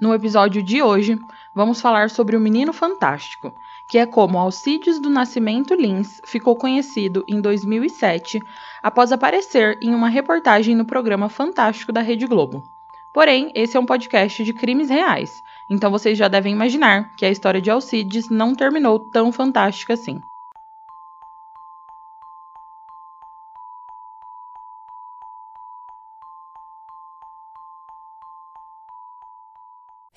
No episódio de hoje, vamos falar sobre o Menino Fantástico, que é como Alcides do Nascimento Lins ficou conhecido em 2007 após aparecer em uma reportagem no programa Fantástico da Rede Globo. Porém, esse é um podcast de crimes reais, então vocês já devem imaginar que a história de Alcides não terminou tão fantástica assim.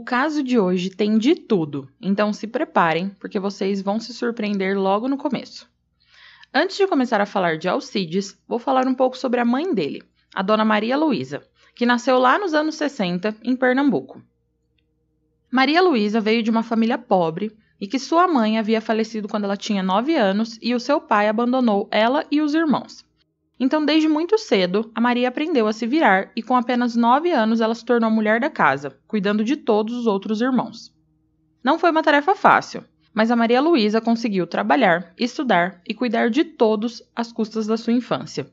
O caso de hoje tem de tudo, então se preparem, porque vocês vão se surpreender logo no começo. Antes de começar a falar de Alcides, vou falar um pouco sobre a mãe dele, a dona Maria Luísa, que nasceu lá nos anos 60, em Pernambuco. Maria Luísa veio de uma família pobre e que sua mãe havia falecido quando ela tinha 9 anos e o seu pai abandonou ela e os irmãos. Então, desde muito cedo, a Maria aprendeu a se virar e, com apenas nove anos, ela se tornou mulher da casa, cuidando de todos os outros irmãos. Não foi uma tarefa fácil, mas a Maria Luísa conseguiu trabalhar, estudar e cuidar de todos às custas da sua infância.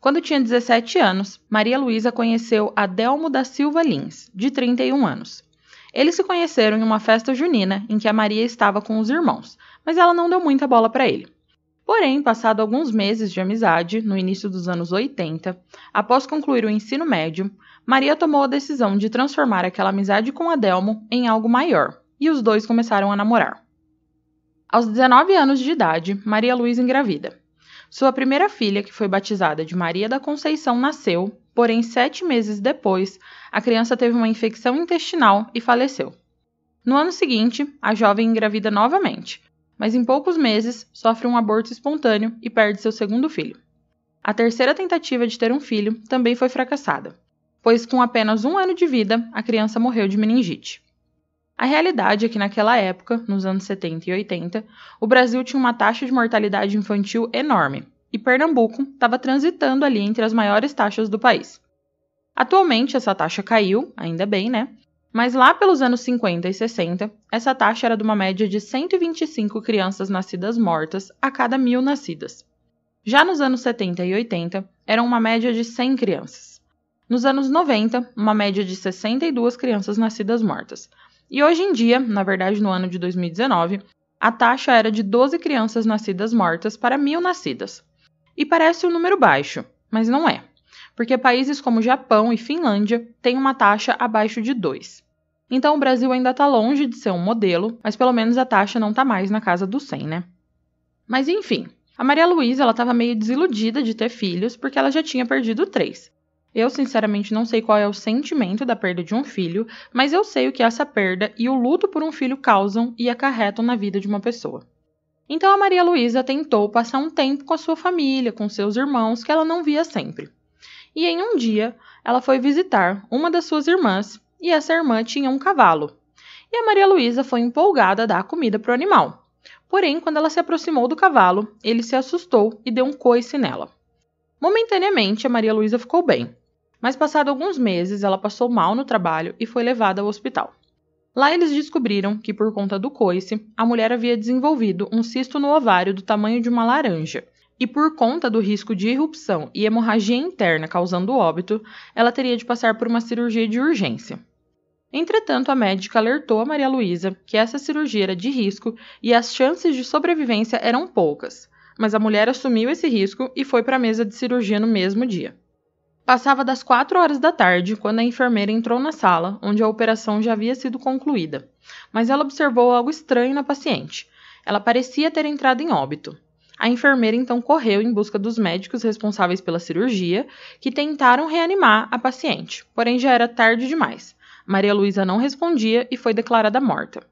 Quando tinha 17 anos, Maria Luísa conheceu Adelmo da Silva Lins, de 31 anos. Eles se conheceram em uma festa junina em que a Maria estava com os irmãos, mas ela não deu muita bola para ele. Porém, passado alguns meses de amizade, no início dos anos 80, após concluir o ensino médio, Maria tomou a decisão de transformar aquela amizade com Adelmo em algo maior, e os dois começaram a namorar. Aos 19 anos de idade, Maria Luísa engravida. Sua primeira filha, que foi batizada de Maria da Conceição, nasceu, porém, sete meses depois, a criança teve uma infecção intestinal e faleceu. No ano seguinte, a jovem engravida novamente, mas em poucos meses sofre um aborto espontâneo e perde seu segundo filho. A terceira tentativa de ter um filho também foi fracassada, pois com apenas um ano de vida a criança morreu de meningite. A realidade é que naquela época, nos anos 70 e 80, o Brasil tinha uma taxa de mortalidade infantil enorme e Pernambuco estava transitando ali entre as maiores taxas do país. Atualmente essa taxa caiu, ainda bem, né? Mas lá pelos anos 50 e 60, essa taxa era de uma média de 125 crianças nascidas mortas a cada mil nascidas. Já nos anos 70 e 80, eram uma média de 100 crianças. Nos anos 90, uma média de 62 crianças nascidas mortas. E hoje em dia, na verdade no ano de 2019, a taxa era de 12 crianças nascidas mortas para mil nascidas. E parece um número baixo, mas não é porque países como Japão e Finlândia têm uma taxa abaixo de 2. Então o Brasil ainda está longe de ser um modelo, mas pelo menos a taxa não está mais na casa dos 100, né? Mas enfim, a Maria Luísa estava meio desiludida de ter filhos porque ela já tinha perdido três. Eu sinceramente não sei qual é o sentimento da perda de um filho, mas eu sei o que essa perda e o luto por um filho causam e acarretam na vida de uma pessoa. Então a Maria Luísa tentou passar um tempo com a sua família, com seus irmãos, que ela não via sempre. E em um dia, ela foi visitar uma das suas irmãs, e essa irmã tinha um cavalo. E a Maria Luísa foi empolgada a dar comida para o animal. Porém, quando ela se aproximou do cavalo, ele se assustou e deu um coice nela. Momentaneamente, a Maria Luísa ficou bem, mas passado alguns meses, ela passou mal no trabalho e foi levada ao hospital. Lá eles descobriram que, por conta do coice, a mulher havia desenvolvido um cisto no ovário do tamanho de uma laranja. E por conta do risco de irrupção e hemorragia interna causando óbito, ela teria de passar por uma cirurgia de urgência. Entretanto, a médica alertou a Maria Luísa que essa cirurgia era de risco e as chances de sobrevivência eram poucas, mas a mulher assumiu esse risco e foi para a mesa de cirurgia no mesmo dia. Passava das quatro horas da tarde quando a enfermeira entrou na sala, onde a operação já havia sido concluída. Mas ela observou algo estranho na paciente. Ela parecia ter entrado em óbito. A enfermeira então correu em busca dos médicos responsáveis pela cirurgia, que tentaram reanimar a paciente, porém já era tarde demais. Maria Luísa não respondia e foi declarada morta.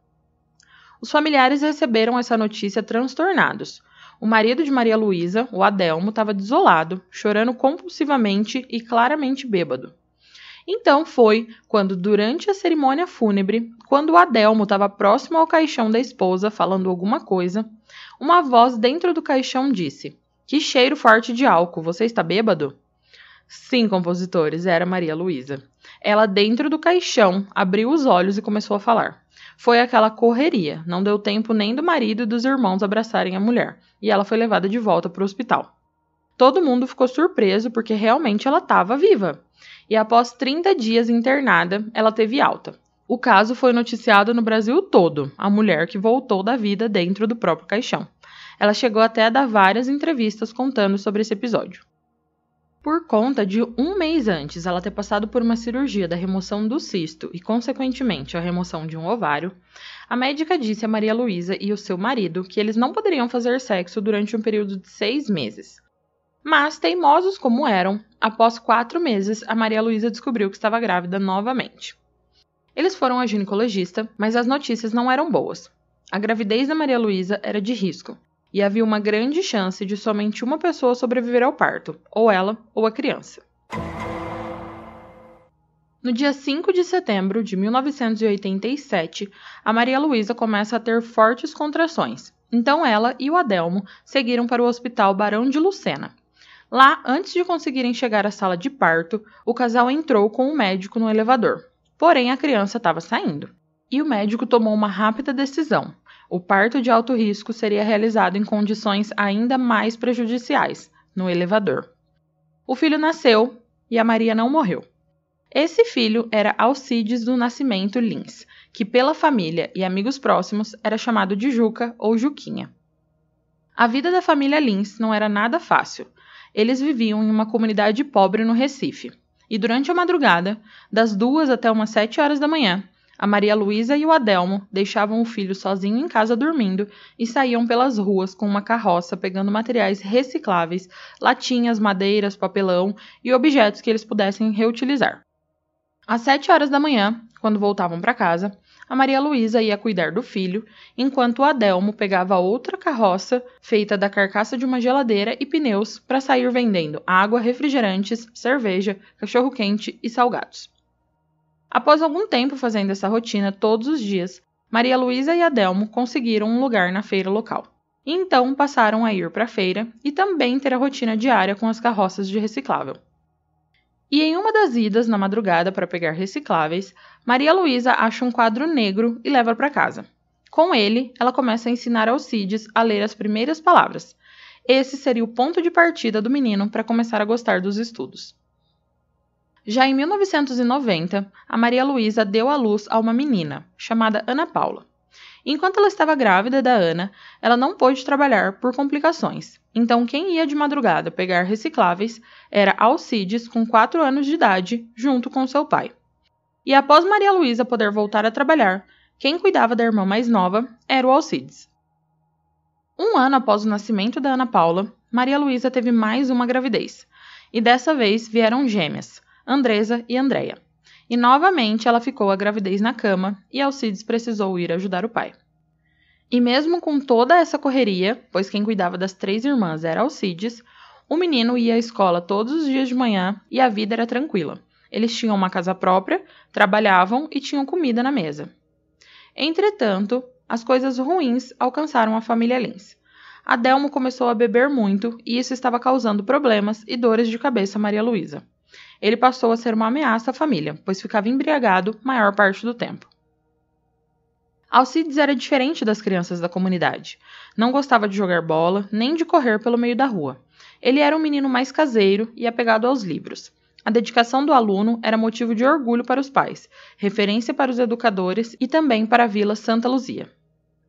Os familiares receberam essa notícia transtornados. O marido de Maria Luísa, o Adelmo, estava desolado, chorando compulsivamente e claramente bêbado. Então foi quando, durante a cerimônia fúnebre, quando o Adelmo estava próximo ao caixão da esposa falando alguma coisa, uma voz dentro do caixão disse: Que cheiro forte de álcool, você está bêbado? Sim, compositores, era Maria Luísa. Ela, dentro do caixão, abriu os olhos e começou a falar. Foi aquela correria, não deu tempo nem do marido e dos irmãos abraçarem a mulher, e ela foi levada de volta para o hospital. Todo mundo ficou surpreso porque realmente ela estava viva. E após 30 dias internada, ela teve alta. O caso foi noticiado no Brasil todo, a mulher que voltou da vida dentro do próprio caixão. Ela chegou até a dar várias entrevistas contando sobre esse episódio. Por conta de um mês antes ela ter passado por uma cirurgia da remoção do cisto e, consequentemente, a remoção de um ovário, a médica disse a Maria Luísa e o seu marido que eles não poderiam fazer sexo durante um período de seis meses. Mas, teimosos como eram, após quatro meses, a Maria Luísa descobriu que estava grávida novamente. Eles foram à ginecologista, mas as notícias não eram boas. A gravidez da Maria Luísa era de risco, e havia uma grande chance de somente uma pessoa sobreviver ao parto, ou ela ou a criança. No dia 5 de setembro de 1987, a Maria Luísa começa a ter fortes contrações. Então ela e o Adelmo seguiram para o Hospital Barão de Lucena. Lá, antes de conseguirem chegar à sala de parto, o casal entrou com o médico no elevador. Porém, a criança estava saindo. E o médico tomou uma rápida decisão. O parto de alto risco seria realizado em condições ainda mais prejudiciais, no elevador. O filho nasceu e a Maria não morreu. Esse filho era Alcides do Nascimento Lins, que pela família e amigos próximos era chamado de Juca ou Juquinha. A vida da família Lins não era nada fácil. Eles viviam em uma comunidade pobre no Recife. E durante a madrugada, das duas até umas sete horas da manhã, a Maria Luísa e o Adelmo deixavam o filho sozinho em casa dormindo e saíam pelas ruas com uma carroça pegando materiais recicláveis, latinhas, madeiras, papelão e objetos que eles pudessem reutilizar. Às sete horas da manhã, quando voltavam para casa, a Maria Luísa ia cuidar do filho, enquanto Adelmo pegava outra carroça feita da carcaça de uma geladeira e pneus para sair vendendo água, refrigerantes, cerveja, cachorro-quente e salgados. Após algum tempo fazendo essa rotina todos os dias, Maria Luísa e Adelmo conseguiram um lugar na feira local. E então passaram a ir para a feira e também ter a rotina diária com as carroças de reciclável. E em uma das idas na madrugada para pegar recicláveis, Maria Luísa acha um quadro negro e leva para casa. Com ele, ela começa a ensinar Alcides a ler as primeiras palavras. Esse seria o ponto de partida do menino para começar a gostar dos estudos. Já em 1990, a Maria Luísa deu à luz a uma menina, chamada Ana Paula. Enquanto ela estava grávida da Ana, ela não pôde trabalhar por complicações. Então, quem ia de madrugada pegar recicláveis era Alcides, com 4 anos de idade, junto com seu pai. E após Maria Luísa poder voltar a trabalhar, quem cuidava da irmã mais nova era o Alcides. Um ano após o nascimento da Ana Paula, Maria Luísa teve mais uma gravidez. E dessa vez vieram gêmeas, Andresa e Andréia. E novamente ela ficou a gravidez na cama e Alcides precisou ir ajudar o pai. E mesmo com toda essa correria, pois quem cuidava das três irmãs era Alcides, o menino ia à escola todos os dias de manhã e a vida era tranquila. Eles tinham uma casa própria, trabalhavam e tinham comida na mesa. Entretanto, as coisas ruins alcançaram a família Lins. Adelmo começou a beber muito e isso estava causando problemas e dores de cabeça a Maria Luísa. Ele passou a ser uma ameaça à família, pois ficava embriagado maior parte do tempo. Alcides era diferente das crianças da comunidade. Não gostava de jogar bola, nem de correr pelo meio da rua. Ele era um menino mais caseiro e apegado aos livros. A dedicação do aluno era motivo de orgulho para os pais, referência para os educadores e também para a Vila Santa Luzia.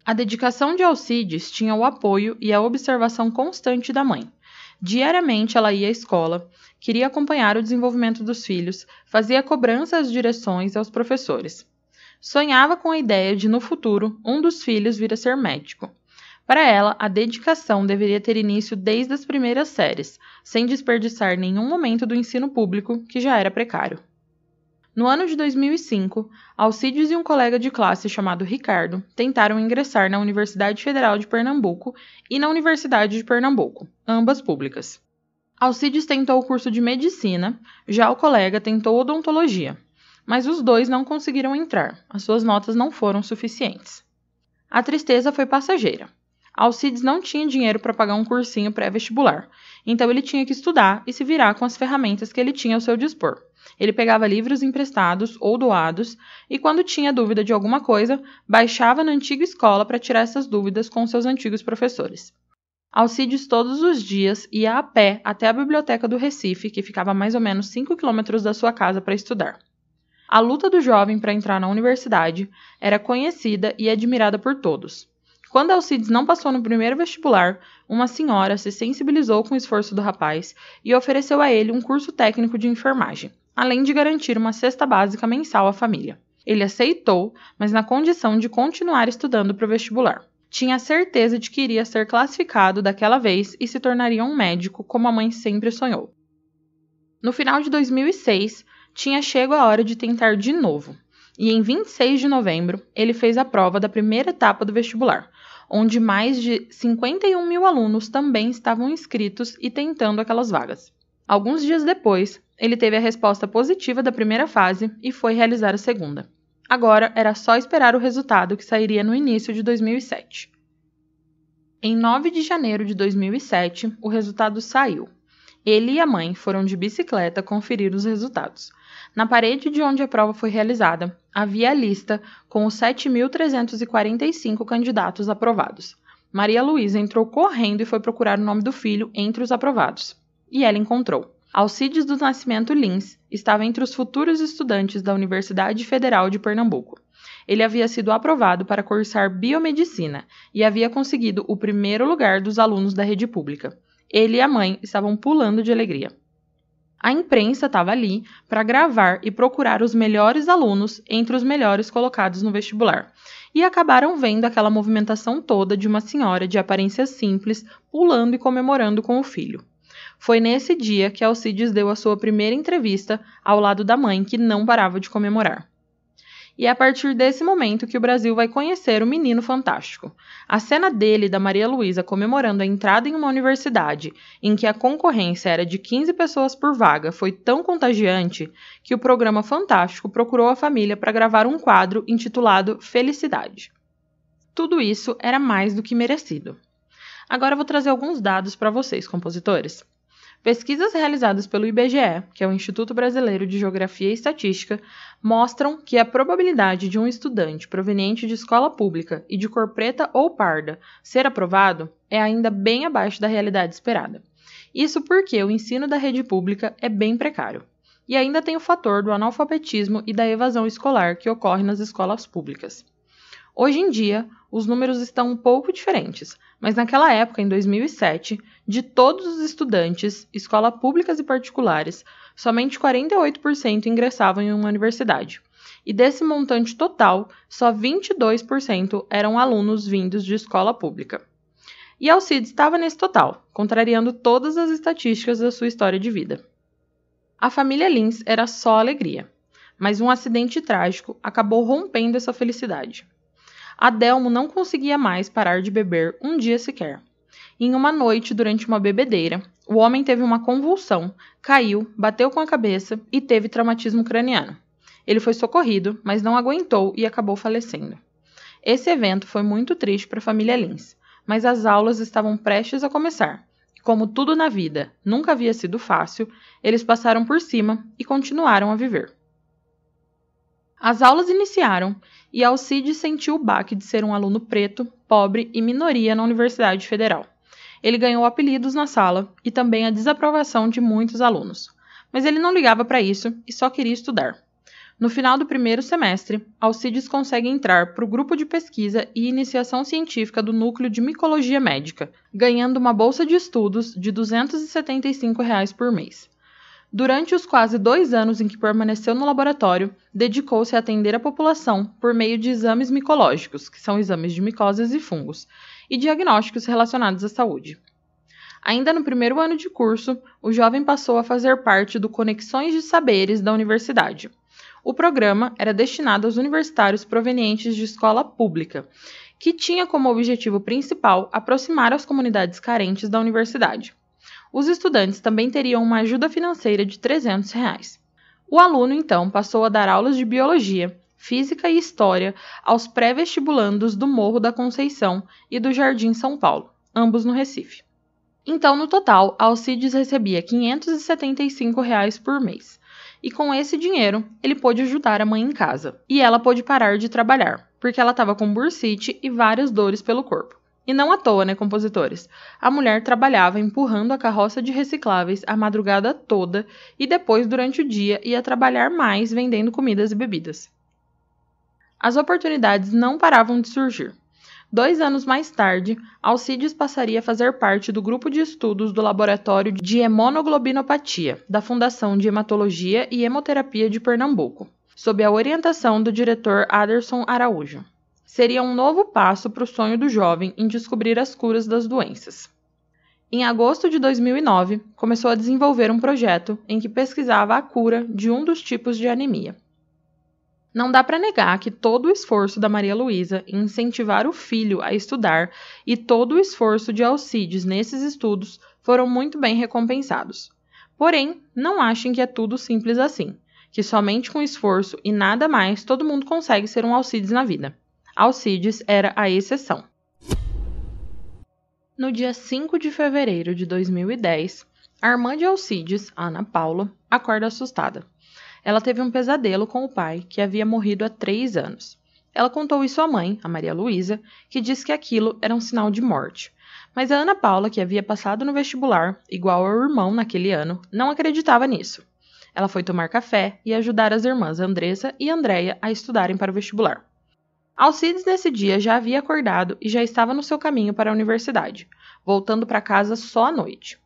A dedicação de Alcides tinha o apoio e a observação constante da mãe. Diariamente ela ia à escola, queria acompanhar o desenvolvimento dos filhos, fazia cobrança às direções e aos professores. Sonhava com a ideia de, no futuro, um dos filhos vir a ser médico. Para ela, a dedicação deveria ter início desde as primeiras séries, sem desperdiçar nenhum momento do ensino público, que já era precário. No ano de 2005, Alcides e um colega de classe chamado Ricardo tentaram ingressar na Universidade Federal de Pernambuco e na Universidade de Pernambuco, ambas públicas. Alcides tentou o curso de medicina, já o colega tentou odontologia, mas os dois não conseguiram entrar, as suas notas não foram suficientes. A tristeza foi passageira. Alcides não tinha dinheiro para pagar um cursinho pré-vestibular, então ele tinha que estudar e se virar com as ferramentas que ele tinha ao seu dispor. Ele pegava livros emprestados ou doados e, quando tinha dúvida de alguma coisa, baixava na antiga escola para tirar essas dúvidas com seus antigos professores. Alcides todos os dias ia a pé até a biblioteca do Recife, que ficava a mais ou menos 5 quilômetros da sua casa para estudar. A luta do jovem para entrar na universidade era conhecida e admirada por todos. Quando Alcides não passou no primeiro vestibular, uma senhora se sensibilizou com o esforço do rapaz e ofereceu a ele um curso técnico de enfermagem, além de garantir uma cesta básica mensal à família. Ele aceitou, mas na condição de continuar estudando para o vestibular. Tinha certeza de que iria ser classificado daquela vez e se tornaria um médico, como a mãe sempre sonhou. No final de 2006, tinha chego a hora de tentar de novo, e em 26 de novembro ele fez a prova da primeira etapa do vestibular, onde mais de 51 mil alunos também estavam inscritos e tentando aquelas vagas. Alguns dias depois, ele teve a resposta positiva da primeira fase e foi realizar a segunda. Agora era só esperar o resultado que sairia no início de 2007. Em 9 de janeiro de 2007, o resultado saiu. Ele e a mãe foram de bicicleta conferir os resultados. Na parede de onde a prova foi realizada, havia a lista com os 7.345 candidatos aprovados. Maria Luísa entrou correndo e foi procurar o nome do filho entre os aprovados. E ela encontrou. Alcides do Nascimento Lins estava entre os futuros estudantes da Universidade Federal de Pernambuco. Ele havia sido aprovado para cursar biomedicina e havia conseguido o primeiro lugar dos alunos da rede pública. Ele e a mãe estavam pulando de alegria. A imprensa estava ali para gravar e procurar os melhores alunos entre os melhores colocados no vestibular. E acabaram vendo aquela movimentação toda de uma senhora de aparência simples pulando e comemorando com o filho. Foi nesse dia que Alcides deu a sua primeira entrevista ao lado da mãe, que não parava de comemorar. E é a partir desse momento que o Brasil vai conhecer o menino fantástico. A cena dele e da Maria Luísa comemorando a entrada em uma universidade em que a concorrência era de 15 pessoas por vaga foi tão contagiante que o programa Fantástico procurou a família para gravar um quadro intitulado Felicidade. Tudo isso era mais do que merecido. Agora vou trazer alguns dados para vocês, compositores. Pesquisas realizadas pelo IBGE, que é o Instituto Brasileiro de Geografia e Estatística, mostram que a probabilidade de um estudante proveniente de escola pública e de cor preta ou parda ser aprovado é ainda bem abaixo da realidade esperada. Isso porque o ensino da rede pública é bem precário. E ainda tem o fator do analfabetismo e da evasão escolar que ocorre nas escolas públicas. Hoje em dia, os números estão um pouco diferentes, mas naquela época, em 2007, de todos os estudantes, escolas públicas e particulares, somente 48% ingressavam em uma universidade. E desse montante total, só 22% eram alunos vindos de escola pública. E Alcides estava nesse total, contrariando todas as estatísticas da sua história de vida. A família Lins era só alegria, mas um acidente trágico acabou rompendo essa felicidade. Adelmo não conseguia mais parar de beber um dia sequer. Em uma noite, durante uma bebedeira, o homem teve uma convulsão, caiu, bateu com a cabeça e teve traumatismo craniano. Ele foi socorrido, mas não aguentou e acabou falecendo. Esse evento foi muito triste para a família Lins, mas as aulas estavam prestes a começar. Como tudo na vida nunca havia sido fácil, eles passaram por cima e continuaram a viver. As aulas iniciaram e Alcides sentiu o baque de ser um aluno preto, pobre e minoria na Universidade Federal. Ele ganhou apelidos na sala e também a desaprovação de muitos alunos. Mas ele não ligava para isso e só queria estudar. No final do primeiro semestre, Alcides consegue entrar para o grupo de pesquisa e iniciação científica do Núcleo de Micologia Médica, ganhando uma bolsa de estudos de 275 reais por mês. Durante os quase dois anos em que permaneceu no laboratório, dedicou-se a atender a população por meio de exames micológicos, que são exames de micoses e fungos, e diagnósticos relacionados à saúde. Ainda no primeiro ano de curso, o jovem passou a fazer parte do Conexões de Saberes da universidade. O programa era destinado aos universitários provenientes de escola pública, que tinha como objetivo principal aproximar as comunidades carentes da universidade os estudantes também teriam uma ajuda financeira de 300 reais. O aluno, então, passou a dar aulas de biologia, física e história aos pré-vestibulandos do Morro da Conceição e do Jardim São Paulo, ambos no Recife. Então, no total, Alcides recebia 575 reais por mês. E com esse dinheiro, ele pôde ajudar a mãe em casa. E ela pôde parar de trabalhar, porque ela estava com bursite e várias dores pelo corpo. E não à toa, né, compositores? A mulher trabalhava empurrando a carroça de recicláveis a madrugada toda e depois, durante o dia, ia trabalhar mais vendendo comidas e bebidas. As oportunidades não paravam de surgir. Dois anos mais tarde, Alcides passaria a fazer parte do grupo de estudos do Laboratório de Hemonoglobinopatia da Fundação de Hematologia e Hemoterapia de Pernambuco, sob a orientação do diretor Aderson Araújo seria um novo passo para o sonho do jovem em descobrir as curas das doenças. Em agosto de 2009, começou a desenvolver um projeto em que pesquisava a cura de um dos tipos de anemia. Não dá para negar que todo o esforço da Maria Luísa em incentivar o filho a estudar e todo o esforço de Alcides nesses estudos foram muito bem recompensados. Porém, não achem que é tudo simples assim, que somente com esforço e nada mais todo mundo consegue ser um Alcides na vida. Alcides era a exceção. No dia 5 de fevereiro de 2010, a irmã de Alcides, Ana Paula, acorda assustada. Ela teve um pesadelo com o pai, que havia morrido há três anos. Ela contou isso à mãe, a Maria Luísa, que disse que aquilo era um sinal de morte. Mas a Ana Paula, que havia passado no vestibular, igual ao irmão naquele ano, não acreditava nisso. Ela foi tomar café e ajudar as irmãs Andressa e Andréia a estudarem para o vestibular. Alcides nesse dia já havia acordado e já estava no seu caminho para a universidade, voltando para casa só à noite.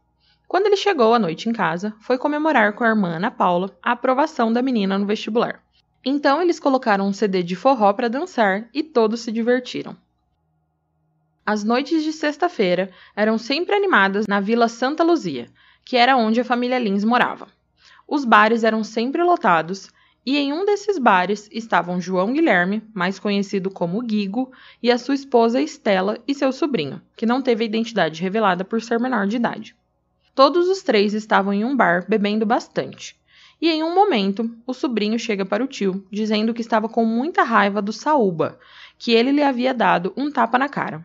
Quando ele chegou à noite em casa, foi comemorar com a irmã Ana Paula a aprovação da menina no vestibular. Então eles colocaram um CD de forró para dançar e todos se divertiram. As noites de sexta-feira eram sempre animadas na Vila Santa Luzia, que era onde a família Lins morava. Os bares eram sempre lotados e em um desses bares estavam João Guilherme, mais conhecido como Guigo, e a sua esposa Estela e seu sobrinho, que não teve a identidade revelada por ser menor de idade. Todos os três estavam em um bar bebendo bastante. E em um momento, o sobrinho chega para o tio, dizendo que estava com muita raiva do Saúba, que ele lhe havia dado um tapa na cara.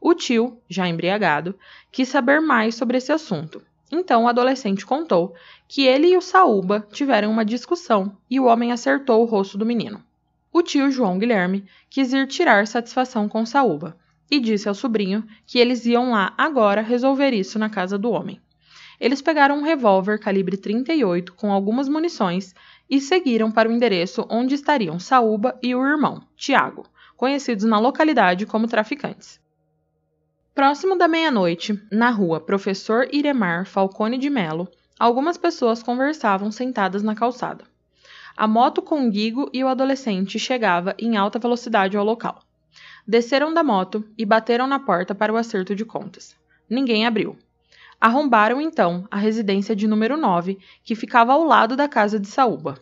O tio, já embriagado, quis saber mais sobre esse assunto então o adolescente contou que ele e o Saúba tiveram uma discussão e o homem acertou o rosto do menino. O tio João Guilherme quis ir tirar satisfação com Saúba e disse ao sobrinho que eles iam lá agora resolver isso na casa do homem. Eles pegaram um revólver calibre 38 com algumas munições e seguiram para o endereço onde estariam Saúba e o irmão, Tiago, conhecidos na localidade como traficantes. Próximo da meia-noite, na rua Professor Iremar Falcone de Melo, algumas pessoas conversavam sentadas na calçada. A moto com Guigo e o adolescente chegava em alta velocidade ao local. Desceram da moto e bateram na porta para o acerto de contas. Ninguém abriu. Arrombaram então a residência de número 9, que ficava ao lado da casa de Saúba.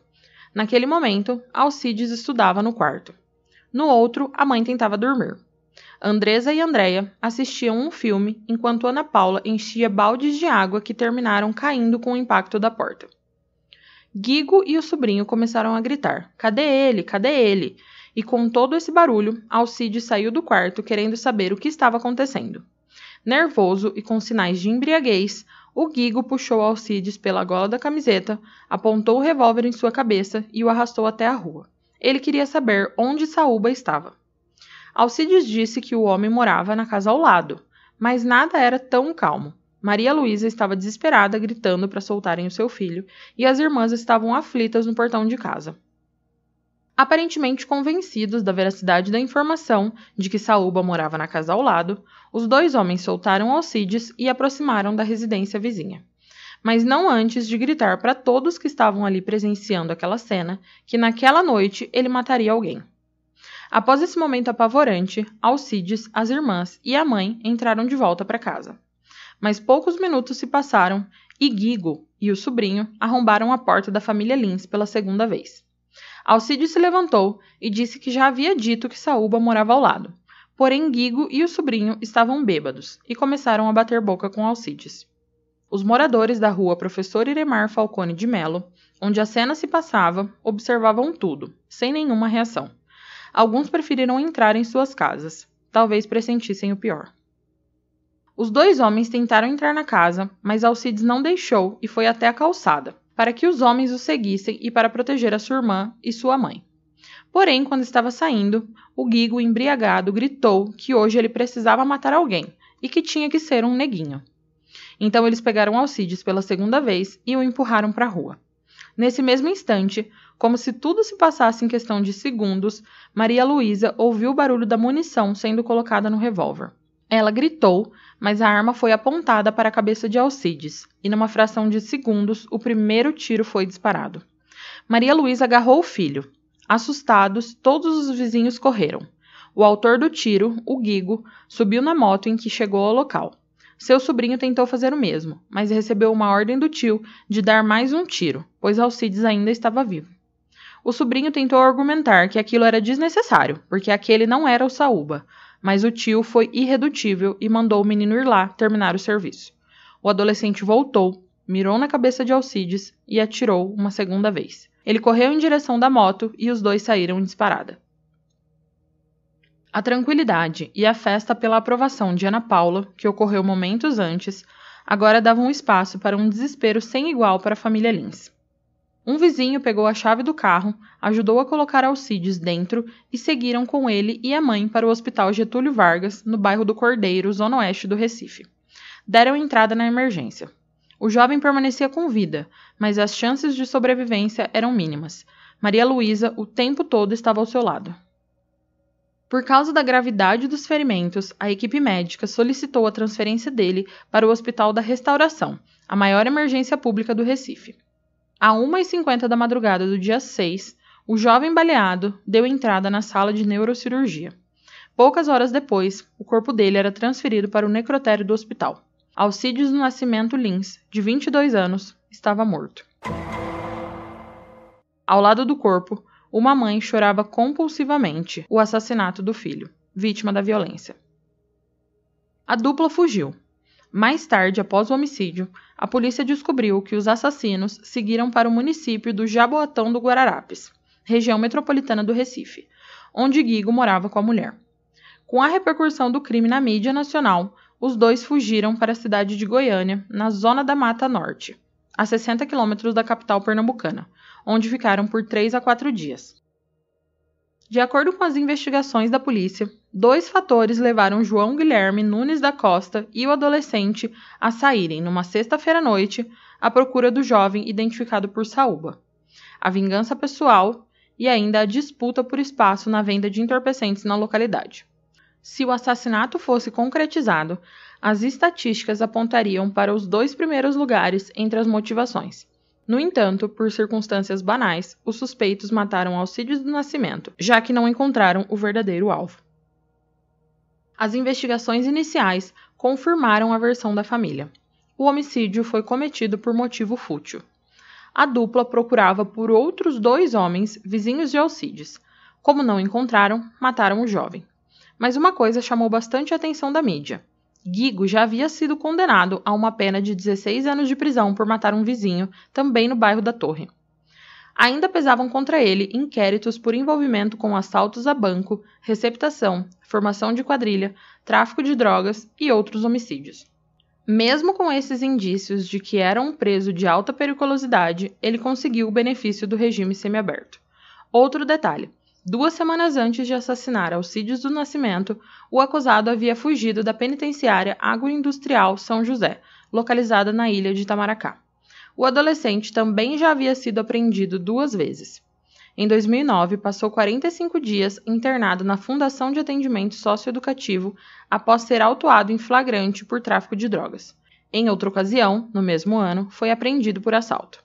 Naquele momento, Alcides estudava no quarto. No outro, a mãe tentava dormir. Andresa e Andréia assistiam um filme enquanto Ana Paula enchia baldes de água que terminaram caindo com o impacto da porta. Guigo e o sobrinho começaram a gritar: Cadê ele? Cadê ele? E com todo esse barulho, Alcide saiu do quarto querendo saber o que estava acontecendo. Nervoso e com sinais de embriaguez, o Guigo puxou Alcides pela gola da camiseta, apontou o revólver em sua cabeça e o arrastou até a rua. Ele queria saber onde Saúba estava. Alcides disse que o homem morava na casa ao lado, mas nada era tão calmo. Maria Luísa estava desesperada, gritando para soltarem o seu filho, e as irmãs estavam aflitas no portão de casa. Aparentemente convencidos da veracidade da informação de que Saúba morava na casa ao lado, os dois homens soltaram Alcides e aproximaram da residência vizinha. Mas não antes de gritar para todos que estavam ali presenciando aquela cena que naquela noite ele mataria alguém. Após esse momento apavorante, Alcides, as irmãs e a mãe entraram de volta para casa. Mas poucos minutos se passaram e Guigo e o sobrinho arrombaram a porta da família Lins pela segunda vez. Alcides se levantou e disse que já havia dito que Saúba morava ao lado. Porém, Guigo e o sobrinho estavam bêbados e começaram a bater boca com Alcides. Os moradores da rua Professor Iremar Falcone de Melo, onde a cena se passava, observavam tudo, sem nenhuma reação. Alguns preferiram entrar em suas casas, talvez pressentissem o pior. Os dois homens tentaram entrar na casa, mas Alcides não deixou e foi até a calçada, para que os homens o seguissem e para proteger a sua irmã e sua mãe. Porém, quando estava saindo, o Guigo, embriagado, gritou que hoje ele precisava matar alguém e que tinha que ser um neguinho. Então eles pegaram Alcides pela segunda vez e o empurraram para a rua. Nesse mesmo instante, como se tudo se passasse em questão de segundos, Maria Luísa ouviu o barulho da munição sendo colocada no revólver. Ela gritou, mas a arma foi apontada para a cabeça de Alcides, e numa fração de segundos o primeiro tiro foi disparado. Maria Luísa agarrou o filho. Assustados, todos os vizinhos correram. O autor do tiro, o Guigo, subiu na moto em que chegou ao local. Seu sobrinho tentou fazer o mesmo, mas recebeu uma ordem do tio de dar mais um tiro, pois Alcides ainda estava vivo. O sobrinho tentou argumentar que aquilo era desnecessário, porque aquele não era o Saúba, mas o tio foi irredutível e mandou o menino ir lá terminar o serviço. O adolescente voltou, mirou na cabeça de Alcides e atirou uma segunda vez. Ele correu em direção da moto e os dois saíram em disparada. A tranquilidade e a festa pela aprovação de Ana Paula, que ocorreu momentos antes, agora davam espaço para um desespero sem igual para a família Lins. Um vizinho pegou a chave do carro, ajudou a colocar Alcides dentro e seguiram com ele e a mãe para o Hospital Getúlio Vargas, no bairro do Cordeiro, zona oeste do Recife. Deram entrada na emergência. O jovem permanecia com vida, mas as chances de sobrevivência eram mínimas. Maria Luísa o tempo todo estava ao seu lado. Por causa da gravidade dos ferimentos, a equipe médica solicitou a transferência dele para o Hospital da Restauração, a maior emergência pública do Recife. A 1h50 da madrugada do dia 6, o jovem baleado deu entrada na sala de neurocirurgia. Poucas horas depois, o corpo dele era transferido para o necrotério do hospital. Alcides do Nascimento Lins, de 22 anos, estava morto. Ao lado do corpo, uma mãe chorava compulsivamente o assassinato do filho, vítima da violência. A dupla fugiu, mais tarde, após o homicídio, a polícia descobriu que os assassinos seguiram para o município do Jaboatão do Guararapes, região metropolitana do Recife, onde Guigo morava com a mulher. Com a repercussão do crime na mídia nacional, os dois fugiram para a cidade de Goiânia, na zona da Mata Norte, a 60 quilômetros da capital pernambucana, onde ficaram por três a quatro dias. De acordo com as investigações da polícia, dois fatores levaram João Guilherme Nunes da Costa e o adolescente a saírem numa sexta-feira à noite à procura do jovem identificado por Saúba. A vingança pessoal e ainda a disputa por espaço na venda de entorpecentes na localidade. Se o assassinato fosse concretizado, as estatísticas apontariam para os dois primeiros lugares entre as motivações. No entanto, por circunstâncias banais, os suspeitos mataram Alcides do Nascimento, já que não encontraram o verdadeiro alvo. As investigações iniciais confirmaram a versão da família. O homicídio foi cometido por motivo fútil. A dupla procurava por outros dois homens vizinhos de Alcides. Como não encontraram, mataram o jovem. Mas uma coisa chamou bastante a atenção da mídia. Guigo já havia sido condenado a uma pena de 16 anos de prisão por matar um vizinho, também no bairro da Torre. Ainda pesavam contra ele inquéritos por envolvimento com assaltos a banco, receptação, formação de quadrilha, tráfico de drogas e outros homicídios. Mesmo com esses indícios de que era um preso de alta periculosidade, ele conseguiu o benefício do regime semiaberto. Outro detalhe: duas semanas antes de assassinar Alcides do Nascimento, o acusado havia fugido da penitenciária agroindustrial São José, localizada na ilha de Itamaracá. O adolescente também já havia sido apreendido duas vezes. Em 2009, passou 45 dias internado na Fundação de Atendimento Socioeducativo após ser autuado em flagrante por tráfico de drogas. Em outra ocasião, no mesmo ano, foi apreendido por assalto.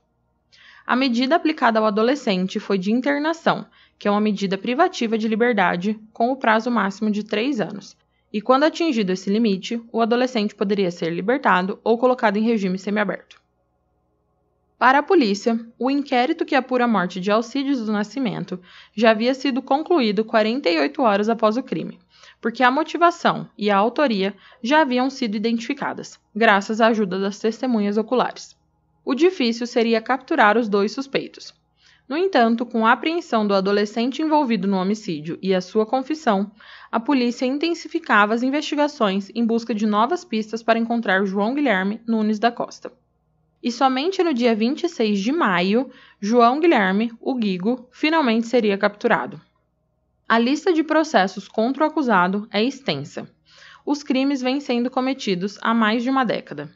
A medida aplicada ao adolescente foi de internação, que é uma medida privativa de liberdade com o prazo máximo de três anos. E quando atingido esse limite, o adolescente poderia ser libertado ou colocado em regime semiaberto. Para a polícia, o inquérito que apura a morte de Alcides do Nascimento já havia sido concluído 48 horas após o crime, porque a motivação e a autoria já haviam sido identificadas, graças à ajuda das testemunhas oculares. O difícil seria capturar os dois suspeitos. No entanto, com a apreensão do adolescente envolvido no homicídio e a sua confissão, a polícia intensificava as investigações em busca de novas pistas para encontrar João Guilherme Nunes da Costa e somente no dia 26 de maio, João Guilherme, o Guigo, finalmente seria capturado. A lista de processos contra o acusado é extensa. Os crimes vêm sendo cometidos há mais de uma década.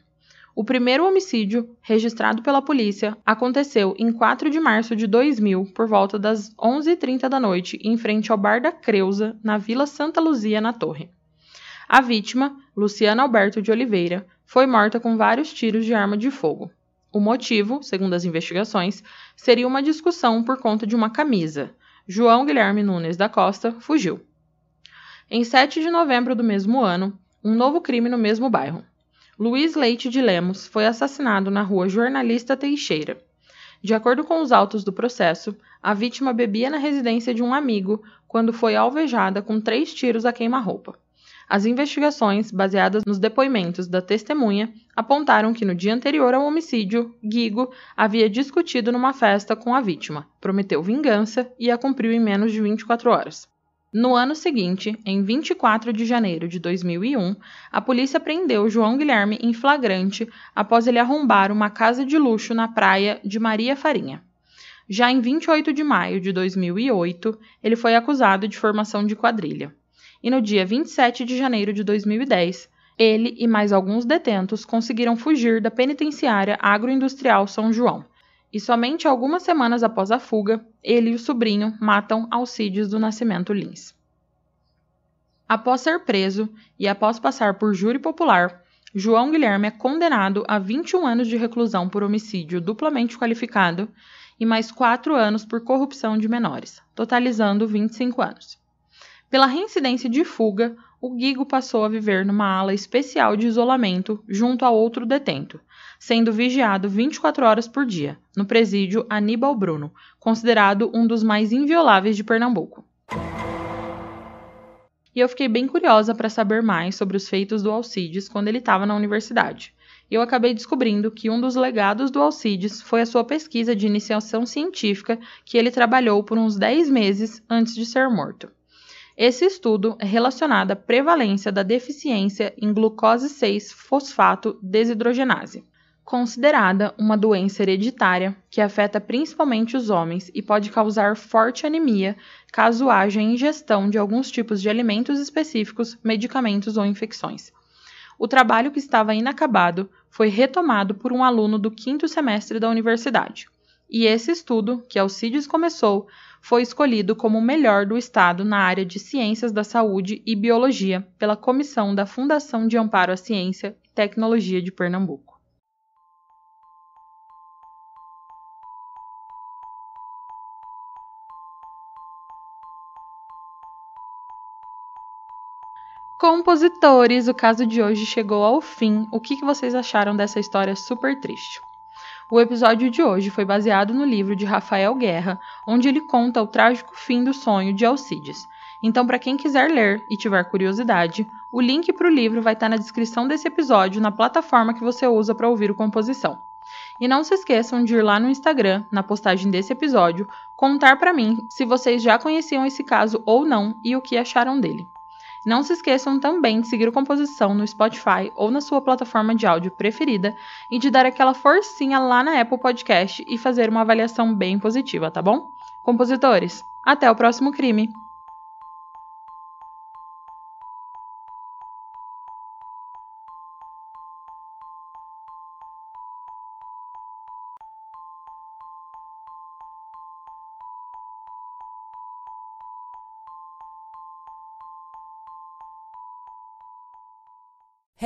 O primeiro homicídio, registrado pela polícia, aconteceu em 4 de março de 2000, por volta das 11h30 da noite, em frente ao Bar da Creuza, na Vila Santa Luzia, na Torre. A vítima, Luciana Alberto de Oliveira, foi morta com vários tiros de arma de fogo. O motivo, segundo as investigações, seria uma discussão por conta de uma camisa. João Guilherme Nunes da Costa fugiu. Em 7 de novembro do mesmo ano, um novo crime no mesmo bairro. Luiz Leite de Lemos foi assassinado na rua Jornalista Teixeira. De acordo com os autos do processo, a vítima bebia na residência de um amigo quando foi alvejada com três tiros a queima-roupa. As investigações, baseadas nos depoimentos da testemunha, apontaram que no dia anterior ao homicídio, Guigo havia discutido numa festa com a vítima, prometeu vingança e a cumpriu em menos de 24 horas. No ano seguinte, em 24 de janeiro de 2001, a polícia prendeu João Guilherme em flagrante após ele arrombar uma casa de luxo na praia de Maria Farinha. Já em 28 de maio de 2008, ele foi acusado de formação de quadrilha e no dia 27 de janeiro de 2010, ele e mais alguns detentos conseguiram fugir da penitenciária agroindustrial São João. E somente algumas semanas após a fuga, ele e o sobrinho matam Alcides do Nascimento Lins. Após ser preso e após passar por júri popular, João Guilherme é condenado a 21 anos de reclusão por homicídio duplamente qualificado e mais 4 anos por corrupção de menores, totalizando 25 anos. Pela reincidência de fuga, o Guigo passou a viver numa ala especial de isolamento junto a outro detento, sendo vigiado 24 horas por dia, no presídio Aníbal Bruno, considerado um dos mais invioláveis de Pernambuco. E eu fiquei bem curiosa para saber mais sobre os feitos do Alcides quando ele estava na universidade. E eu acabei descobrindo que um dos legados do Alcides foi a sua pesquisa de iniciação científica que ele trabalhou por uns 10 meses antes de ser morto. Esse estudo é relacionado à prevalência da deficiência em glucose 6-fosfato desidrogenase, considerada uma doença hereditária que afeta principalmente os homens e pode causar forte anemia caso haja ingestão de alguns tipos de alimentos específicos, medicamentos ou infecções. O trabalho que estava inacabado foi retomado por um aluno do quinto semestre da universidade. E esse estudo, que Alcides começou, foi escolhido como o melhor do estado na área de Ciências da Saúde e Biologia pela Comissão da Fundação de Amparo à Ciência e Tecnologia de Pernambuco. Compositores, o caso de hoje chegou ao fim. O que vocês acharam dessa história super triste? O episódio de hoje foi baseado no livro de Rafael Guerra, onde ele conta o trágico fim do sonho de Alcides. Então, para quem quiser ler e tiver curiosidade, o link para o livro vai estar tá na descrição desse episódio na plataforma que você usa para ouvir o Composição. E não se esqueçam de ir lá no Instagram, na postagem desse episódio, contar para mim se vocês já conheciam esse caso ou não e o que acharam dele. Não se esqueçam também de seguir o Composição no Spotify ou na sua plataforma de áudio preferida e de dar aquela forcinha lá na Apple Podcast e fazer uma avaliação bem positiva, tá bom? Compositores, até o próximo crime!